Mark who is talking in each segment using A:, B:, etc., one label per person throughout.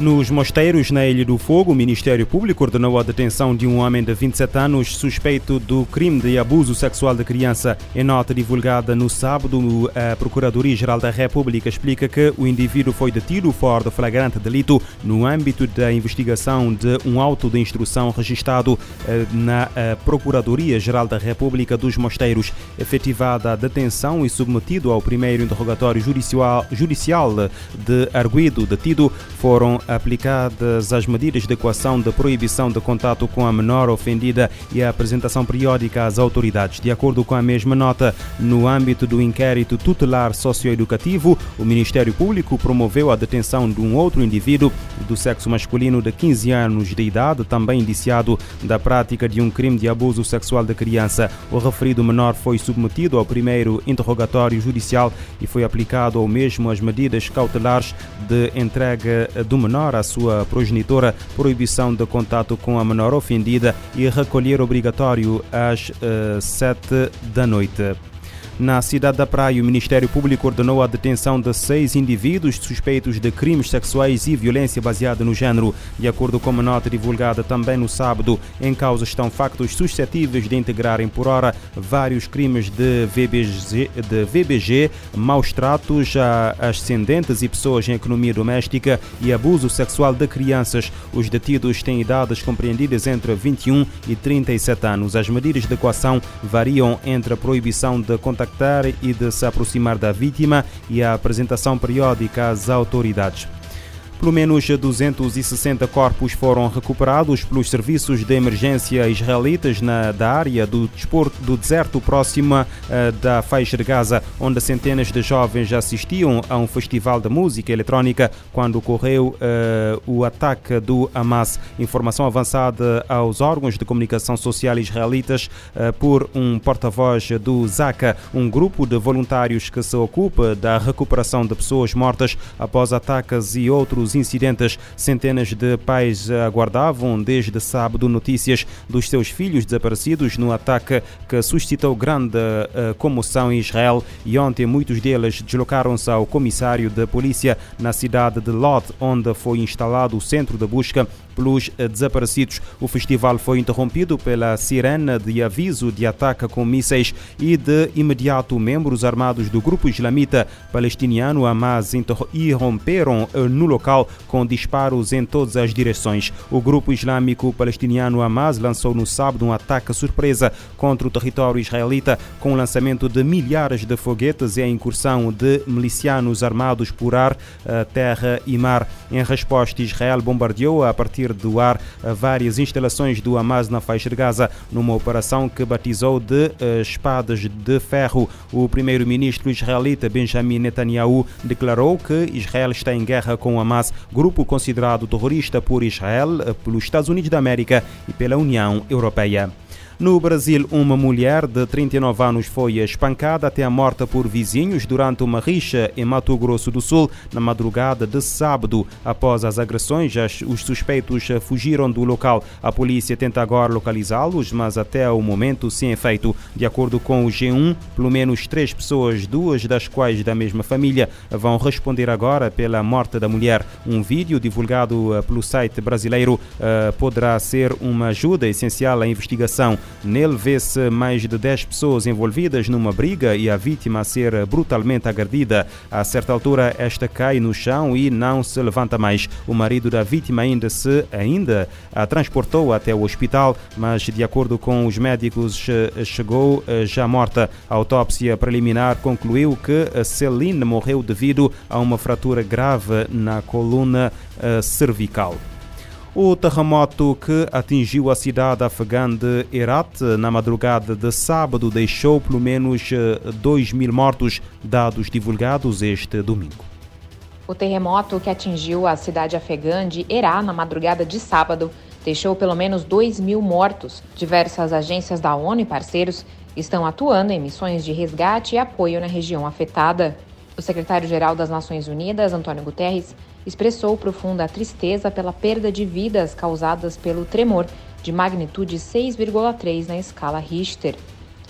A: Nos mosteiros na Ilha do Fogo, o Ministério Público ordenou a detenção de um homem de 27 anos suspeito do crime de abuso sexual de criança. Em nota divulgada no sábado, a Procuradoria-Geral da República explica que o indivíduo foi detido fora de flagrante delito no âmbito da investigação de um auto de instrução registrado eh, na eh, Procuradoria-Geral da República dos Mosteiros. Efetivada a detenção e submetido ao primeiro interrogatório judicial de arguido detido, foram aplicadas as medidas de equação de proibição de contato com a menor ofendida e a apresentação periódica às autoridades. De acordo com a mesma nota, no âmbito do inquérito tutelar socioeducativo, o Ministério Público promoveu a detenção de um outro indivíduo do sexo masculino de 15 anos de idade, também indiciado da prática de um crime de abuso sexual de criança. O referido menor foi submetido ao primeiro interrogatório judicial e foi aplicado ao mesmo as medidas cautelares de entrega do menor à sua progenitora, proibição de contato com a menor ofendida e recolher obrigatório às uh, sete da noite. Na cidade da Praia, o Ministério Público ordenou a detenção de seis indivíduos suspeitos de crimes sexuais e violência baseada no género. De acordo com uma nota divulgada também no sábado, em causa estão factos suscetíveis de integrarem por hora vários crimes de VBG, de VBG maus tratos a ascendentes e pessoas em economia doméstica e abuso sexual de crianças. Os detidos têm idades compreendidas entre 21 e 37 anos. As medidas de equação variam entre a proibição de contactar e de se aproximar da vítima e a apresentação periódica às autoridades. Pelo menos 260 corpos foram recuperados pelos serviços de emergência israelitas na, da área do, desporto, do deserto próxima uh, da faixa de Gaza, onde centenas de jovens assistiam a um festival de música eletrónica quando ocorreu uh, o ataque do Hamas. Informação avançada aos órgãos de comunicação social israelitas uh, por um porta-voz do Zaka, um grupo de voluntários que se ocupa da recuperação de pessoas mortas após ataques e outros dos incidentes. Centenas de pais aguardavam desde sábado notícias dos seus filhos desaparecidos no ataque que suscitou grande uh, comoção em Israel e ontem muitos deles deslocaram-se ao comissário de polícia na cidade de Lod, onde foi instalado o centro de busca pelos eh, desaparecidos. O festival foi interrompido pela sirene de aviso de ataque com mísseis e de imediato membros armados do grupo islamita palestiniano Hamas irromperam eh, no local com disparos em todas as direções. O grupo islâmico palestiniano Hamas lançou no sábado um ataque surpresa contra o território israelita com o lançamento de milhares de foguetes e a incursão de milicianos armados por ar, eh, terra e mar. Em resposta, Israel bombardeou a partir do ar várias instalações do Hamas na faixa de Gaza, numa operação que batizou de uh, espadas de ferro. O primeiro-ministro israelita Benjamin Netanyahu declarou que Israel está em guerra com o Hamas, grupo considerado terrorista por Israel, eh, pelos Estados Unidos da América e pela União Europeia. No Brasil, uma mulher de 39 anos foi espancada até a morte por vizinhos durante uma rixa em Mato Grosso do Sul na madrugada de sábado. Após as agressões, os suspeitos fugiram do local. A polícia tenta agora localizá-los, mas até o momento sem efeito. De acordo com o G1, pelo menos três pessoas, duas das quais da mesma família, vão responder agora pela morte da mulher. Um vídeo divulgado eh, pelo site brasileiro uh, poderá ser uma ajuda essencial à investigação. Nele vê-se mais de 10 pessoas envolvidas numa briga e a vítima a ser brutalmente agredida. A certa altura, esta cai no chão e não se levanta mais. O marido da vítima ainda se ainda a transportou até o hospital, mas de acordo com os médicos chegou eh, já morta. A autópsia preliminar concluiu que Celine morreu devido a uma fratura grave na coluna eh, cervical. O terremoto que atingiu a cidade afegã de Herat na madrugada de sábado deixou pelo menos 2 eh, mil mortos, dados divulgados este domingo.
B: O terremoto que atingiu a cidade afegã de Herat na madrugada de sábado deixou pelo menos 2 mil mortos. Diversas agências da ONU e parceiros estão atuando em missões de resgate e apoio na região afetada. O secretário-geral das Nações Unidas, Antônio Guterres, expressou profunda tristeza pela perda de vidas causadas pelo tremor de magnitude 6,3 na escala Richter.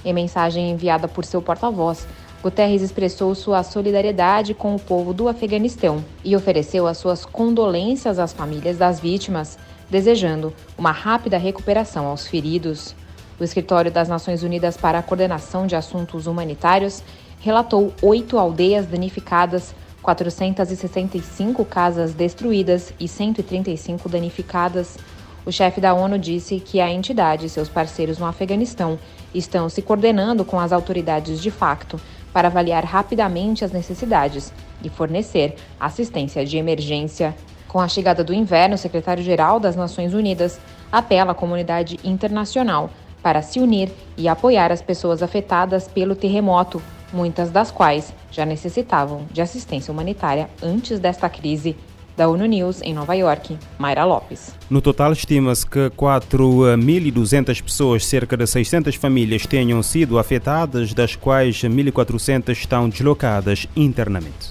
B: Em mensagem enviada por seu porta-voz, Guterres expressou sua solidariedade com o povo do Afeganistão e ofereceu as suas condolências às famílias das vítimas, desejando uma rápida recuperação aos feridos. O Escritório das Nações Unidas para a Coordenação de Assuntos Humanitários relatou oito aldeias danificadas, 465 casas destruídas e 135 danificadas. O chefe da ONU disse que a entidade e seus parceiros no Afeganistão estão se coordenando com as autoridades de facto para avaliar rapidamente as necessidades e fornecer assistência de emergência. Com a chegada do inverno, o secretário-geral das Nações Unidas apela à comunidade internacional para se unir e apoiar as pessoas afetadas pelo terremoto, muitas das quais já necessitavam de assistência humanitária antes desta crise. Da ONU News em Nova York, Mayra Lopes.
A: No total, estima-se que 4.200 pessoas, cerca de 600 famílias, tenham sido afetadas, das quais 1.400 estão deslocadas internamente.